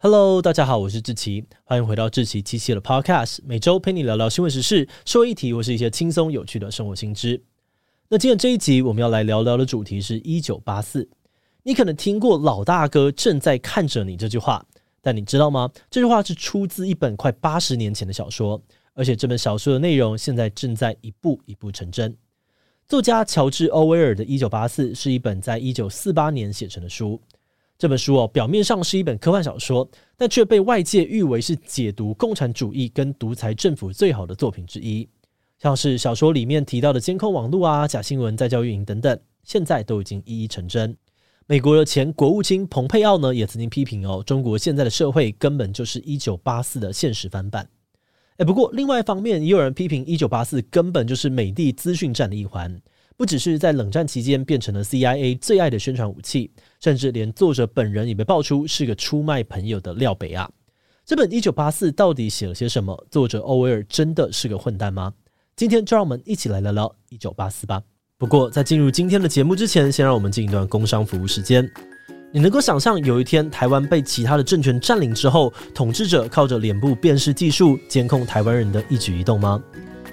Hello，大家好，我是志奇，欢迎回到志奇七七的 Podcast，每周陪你聊聊新闻时事、说一题或是一些轻松有趣的生活新知。那今天这一集我们要来聊聊的主题是一九八四。你可能听过“老大哥正在看着你”这句话，但你知道吗？这句话是出自一本快八十年前的小说，而且这本小说的内容现在正在一步一步成真。作家乔治·欧威尔的《一九八四》是一本在一九四八年写成的书。这本书哦，表面上是一本科幻小说，但却被外界誉为是解读共产主义跟独裁政府最好的作品之一。像是小说里面提到的监控网络啊、假新闻在教育营等等，现在都已经一一成真。美国的前国务卿蓬佩奥呢，也曾经批评哦，中国现在的社会根本就是一九八四的现实翻版。诶，不过另外一方面，也有人批评一九八四根本就是美帝资讯战的一环。不只是在冷战期间变成了 CIA 最爱的宣传武器，甚至连作者本人也被爆出是个出卖朋友的廖北亚。这本《一九八四》到底写了些什么？作者欧威尔真的是个混蛋吗？今天就让我们一起来聊聊《一九八四》吧。不过在进入今天的节目之前，先让我们进一段工商服务时间。你能够想象有一天台湾被其他的政权占领之后，统治者靠着脸部辨识技术监控台湾人的一举一动吗？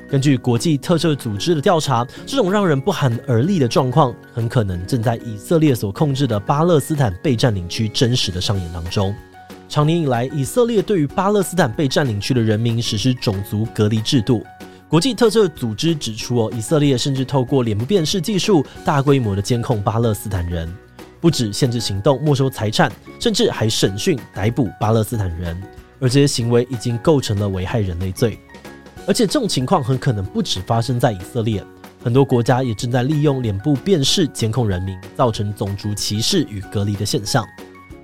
根据国际特赦组织的调查，这种让人不寒而栗的状况，很可能正在以色列所控制的巴勒斯坦被占领区真实的上演当中。长年以来，以色列对于巴勒斯坦被占领区的人民实施种族隔离制度。国际特赦组织指出，哦，以色列甚至透过脸部辨识技术，大规模的监控巴勒斯坦人，不止限制行动、没收财产，甚至还审讯、逮捕巴勒斯坦人，而这些行为已经构成了危害人类罪。而且这种情况很可能不止发生在以色列，很多国家也正在利用脸部辨识监控人民，造成种族歧视与隔离的现象。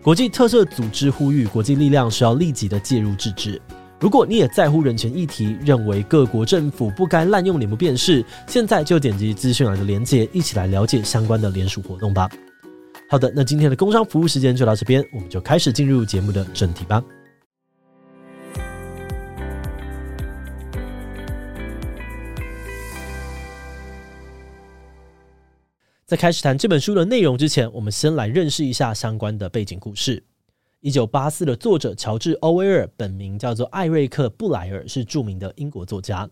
国际特赦组织呼吁国际力量需要立即的介入制止。如果你也在乎人权议题，认为各国政府不该滥用脸部辨识，现在就点击资讯栏的链接，一起来了解相关的联署活动吧。好的，那今天的工商服务时间就到这边，我们就开始进入节目的正题吧。在开始谈这本书的内容之前，我们先来认识一下相关的背景故事。一九八四的作者乔治·欧威尔，本名叫做艾瑞克·布莱尔，是著名的英国作家。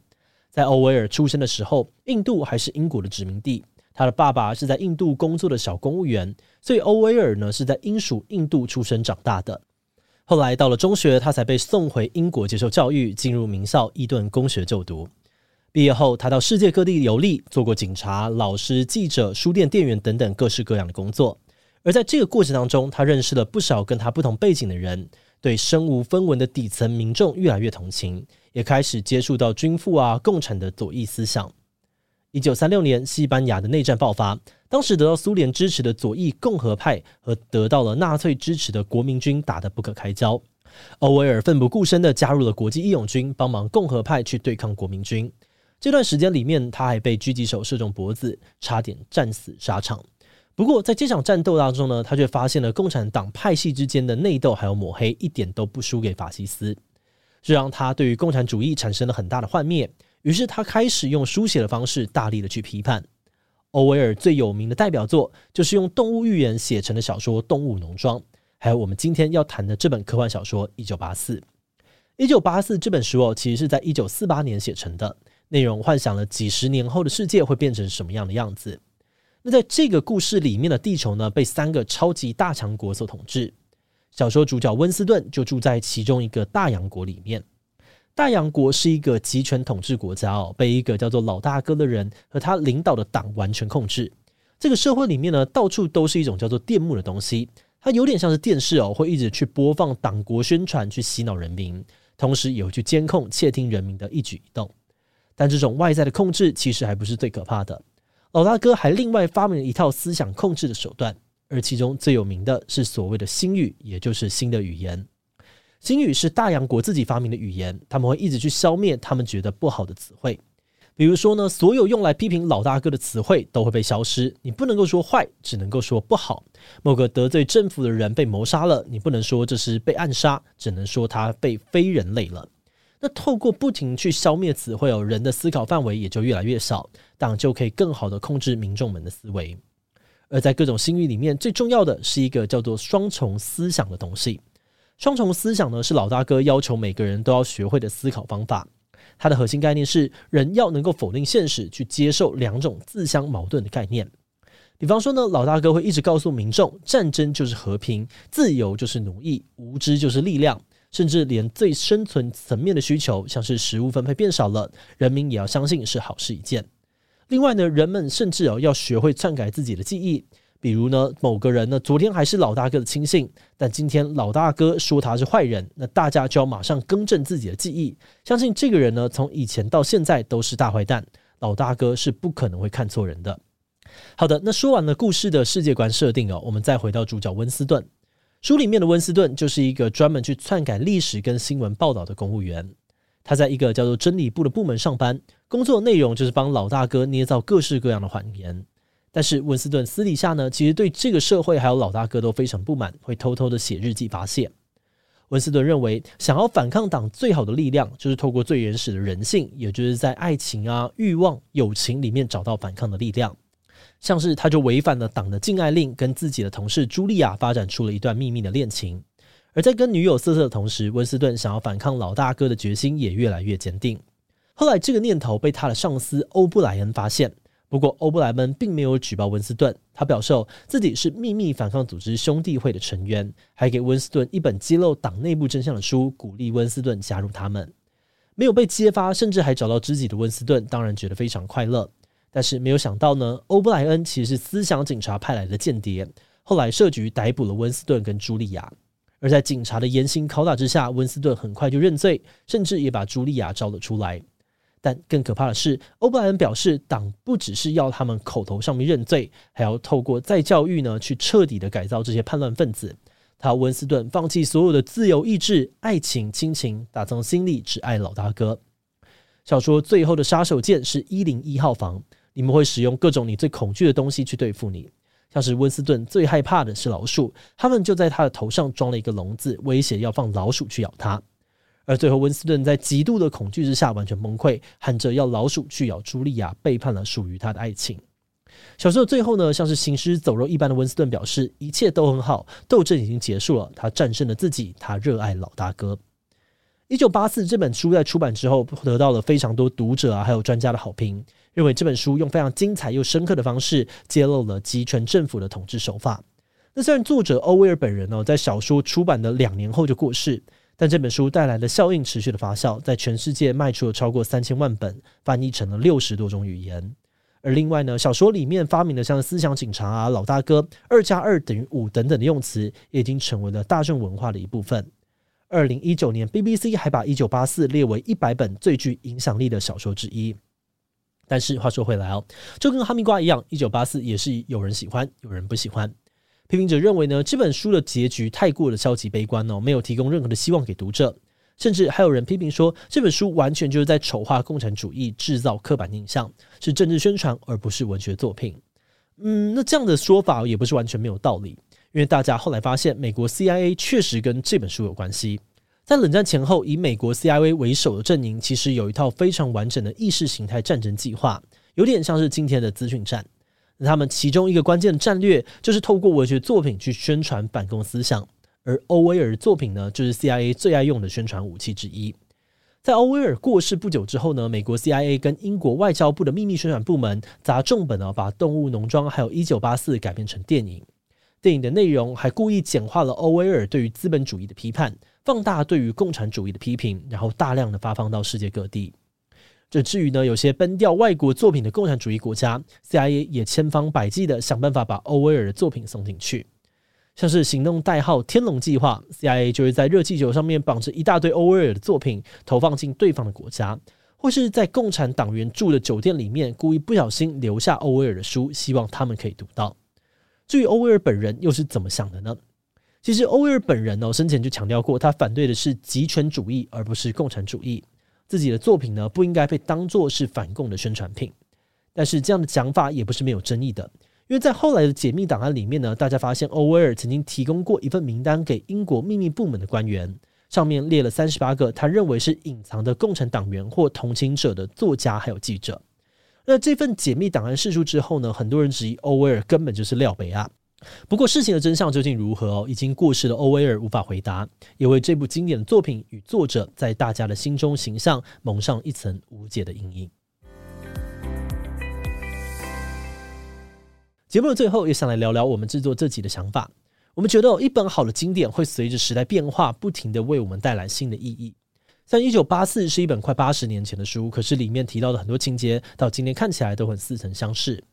在欧威尔出生的时候，印度还是英国的殖民地。他的爸爸是在印度工作的小公务员，所以欧威尔呢是在英属印度出生长大的。后来到了中学，他才被送回英国接受教育，进入名校伊顿公学就读。毕业后，他到世界各地游历，做过警察、老师、记者、书店店员等等各式各样的工作。而在这个过程当中，他认识了不少跟他不同背景的人，对身无分文的底层民众越来越同情，也开始接触到军富啊、共产的左翼思想。一九三六年，西班牙的内战爆发，当时得到苏联支持的左翼共和派和得到了纳粹支持的国民军打得不可开交。欧威尔奋不顾身地加入了国际义勇军，帮忙共和派去对抗国民军。这段时间里面，他还被狙击手射中脖子，差点战死沙场。不过，在这场战斗当中呢，他却发现了共产党派系之间的内斗还有抹黑，一点都不输给法西斯，这让他对于共产主义产生了很大的幻灭。于是，他开始用书写的方式，大力的去批判。欧威尔最有名的代表作，就是用动物寓言写成的小说《动物农庄》，还有我们今天要谈的这本科幻小说《一九八四》。《一九八四》这本书哦，其实是在一九四八年写成的。内容幻想了几十年后的世界会变成什么样的样子。那在这个故事里面的地球呢，被三个超级大强国所统治。小说主角温斯顿就住在其中一个大洋国里面。大洋国是一个集权统治国家哦，被一个叫做老大哥的人和他领导的党完全控制。这个社会里面呢，到处都是一种叫做电幕的东西，它有点像是电视哦，会一直去播放党国宣传，去洗脑人民，同时也会去监控、窃听人民的一举一动。但这种外在的控制其实还不是最可怕的。老大哥还另外发明了一套思想控制的手段，而其中最有名的是所谓的新语，也就是新的语言。新语是大洋国自己发明的语言，他们会一直去消灭他们觉得不好的词汇。比如说呢，所有用来批评老大哥的词汇都会被消失。你不能够说坏，只能够说不好。某个得罪政府的人被谋杀了，你不能说这是被暗杀，只能说他被非人类了。那透过不停去消灭词汇哦，人的思考范围也就越来越少，党就可以更好的控制民众们的思维。而在各种新语里面，最重要的是一个叫做双重思想的东西。双重思想呢，是老大哥要求每个人都要学会的思考方法。它的核心概念是，人要能够否定现实，去接受两种自相矛盾的概念。比方说呢，老大哥会一直告诉民众，战争就是和平，自由就是奴役，无知就是力量，甚至连最生存层面的需求，像是食物分配变少了，人民也要相信是好事一件。另外呢，人们甚至哦要学会篡改自己的记忆。比如呢，某个人呢，昨天还是老大哥的亲信，但今天老大哥说他是坏人，那大家就要马上更正自己的记忆，相信这个人呢，从以前到现在都是大坏蛋。老大哥是不可能会看错人的。好的，那说完了故事的世界观设定哦，我们再回到主角温斯顿。书里面的温斯顿就是一个专门去篡改历史跟新闻报道的公务员，他在一个叫做真理部的部门上班，工作内容就是帮老大哥捏造各式各样的谎言。但是温斯顿私底下呢，其实对这个社会还有老大哥都非常不满，会偷偷的写日记发泄。温斯顿认为，想要反抗党最好的力量，就是透过最原始的人性，也就是在爱情啊、欲望、友情里面找到反抗的力量。像是他就违反了党的禁爱令，跟自己的同事茱莉亚发展出了一段秘密的恋情。而在跟女友瑟瑟的同时，温斯顿想要反抗老大哥的决心也越来越坚定。后来这个念头被他的上司欧布莱恩发现。不过，欧布莱恩并没有举报温斯顿，他表示自己是秘密反抗组织兄弟会的成员，还给温斯顿一本揭露党内部真相的书，鼓励温斯顿加入他们。没有被揭发，甚至还找到知己的温斯顿，当然觉得非常快乐。但是没有想到呢，欧布莱恩其实是思想警察派来的间谍，后来设局逮捕了温斯顿跟茱莉亚。而在警察的严刑拷打之下，温斯顿很快就认罪，甚至也把茱莉亚招了出来。但更可怕的是，欧布莱恩表示，党不只是要他们口头上面认罪，还要透过再教育呢，去彻底的改造这些叛乱分子。他温斯顿放弃所有的自由意志、爱情、亲情，打从心里只爱老大哥。小说最后的杀手锏是一零一号房，你们会使用各种你最恐惧的东西去对付你，像是温斯顿最害怕的是老鼠，他们就在他的头上装了一个笼子，威胁要放老鼠去咬他。而最后，温斯顿在极度的恐惧之下完全崩溃，喊着要老鼠去咬茱莉亚，背叛了属于他的爱情。小说的最后呢，像是行尸走肉一般的温斯顿表示，一切都很好，斗争已经结束了，他战胜了自己，他热爱老大哥。一九八四这本书在出版之后，得到了非常多读者啊，还有专家的好评，认为这本书用非常精彩又深刻的方式，揭露了极权政府的统治手法。那虽然作者欧威尔本人呢，在小说出版的两年后就过世。但这本书带来的效应持续的发酵，在全世界卖出了超过三千万本，翻译成了六十多种语言。而另外呢，小说里面发明的像思想警察啊、老大哥、二加二等于五等等的用词，也已经成为了大众文化的一部分。二零一九年，BBC 还把《一九八四》列为一百本最具影响力的小说之一。但是话说回来哦，就跟哈密瓜一样，《一九八四》也是有人喜欢，有人不喜欢。批评者认为呢，这本书的结局太过的消极悲观哦，没有提供任何的希望给读者，甚至还有人批评说，这本书完全就是在丑化共产主义，制造刻板印象，是政治宣传而不是文学作品。嗯，那这样的说法也不是完全没有道理，因为大家后来发现，美国 CIA 确实跟这本书有关系。在冷战前后，以美国 CIA 为首的阵营，其实有一套非常完整的意识形态战争计划，有点像是今天的资讯战。那他们其中一个关键的战略就是透过文学作品去宣传反共思想，而欧威尔的作品呢，就是 CIA 最爱用的宣传武器之一。在欧威尔过世不久之后呢，美国 CIA 跟英国外交部的秘密宣传部门砸重本呢，把《动物农庄》还有《一九八四》改编成电影。电影的内容还故意简化了欧威尔对于资本主义的批判，放大对于共产主义的批评，然后大量的发放到世界各地。这至于呢，有些崩掉外国作品的共产主义国家，CIA 也千方百计的想办法把欧威尔的作品送进去，像是行动代号“天龙计划 ”，CIA 就是在热气球上面绑着一大堆欧威尔的作品，投放进对方的国家，或是在共产党员住的酒店里面，故意不小心留下欧威尔的书，希望他们可以读到。至于欧威尔本人又是怎么想的呢？其实欧威尔本人呢，生前就强调过，他反对的是极权主义，而不是共产主义。自己的作品呢，不应该被当作是反共的宣传品。但是这样的讲法也不是没有争议的，因为在后来的解密档案里面呢，大家发现欧威尔曾经提供过一份名单给英国秘密部门的官员，上面列了三十八个他认为是隐藏的共产党员或同情者的作家还有记者。那这份解密档案释出之后呢，很多人质疑欧威尔根本就是廖北亚。不过事情的真相究竟如何哦？已经过世的欧威尔无法回答，也为这部经典的作品与作者在大家的心中形象蒙上一层无解的阴影。节目的最后，也想来聊聊我们制作这集的想法。我们觉得，一本好的经典会随着时代变化，不停的为我们带来新的意义。像《一九八四》是一本快八十年前的书，可是里面提到的很多情节，到今天看起来都很似曾相识。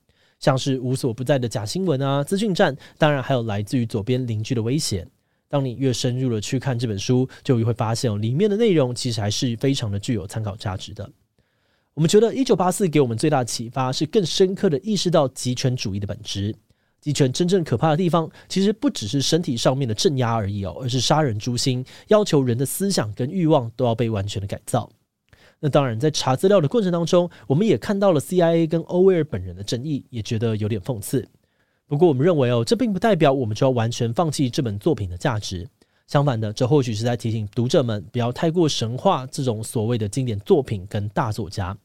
像是无所不在的假新闻啊、资讯战，当然还有来自于左边邻居的威胁。当你越深入的去看这本书，就越会发现，里面的内容其实还是非常的具有参考价值的。我们觉得《一九八四》给我们最大的启发是更深刻的意识到极权主义的本质。极权真正可怕的地方，其实不只是身体上面的镇压而已哦，而是杀人诛心，要求人的思想跟欲望都要被完全的改造。那当然，在查资料的过程当中，我们也看到了 CIA 跟欧威尔本人的争议，也觉得有点讽刺。不过，我们认为哦，这并不代表我们就要完全放弃这本作品的价值。相反的，这或许是在提醒读者们不要太过神化这种所谓的经典作品跟大作家。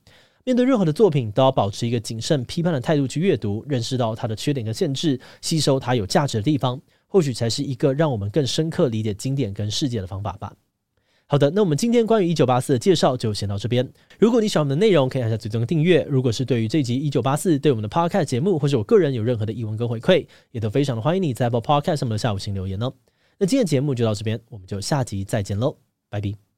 面对任何的作品，都要保持一个谨慎批判的态度去阅读，认识到它的缺点跟限制，吸收它有价值的地方，或许才是一个让我们更深刻理解经典跟世界的方法吧。好的，那我们今天关于一九八四的介绍就先到这边。如果你喜欢我们的内容，可以按下最终订阅。如果是对于这集一九八四对我们的 Podcast 节目，或者我个人有任何的疑问跟回馈，也都非常的欢迎你在 Apple Podcast 上面的下午请留言哦。那今天节目就到这边，我们就下集再见喽，拜拜。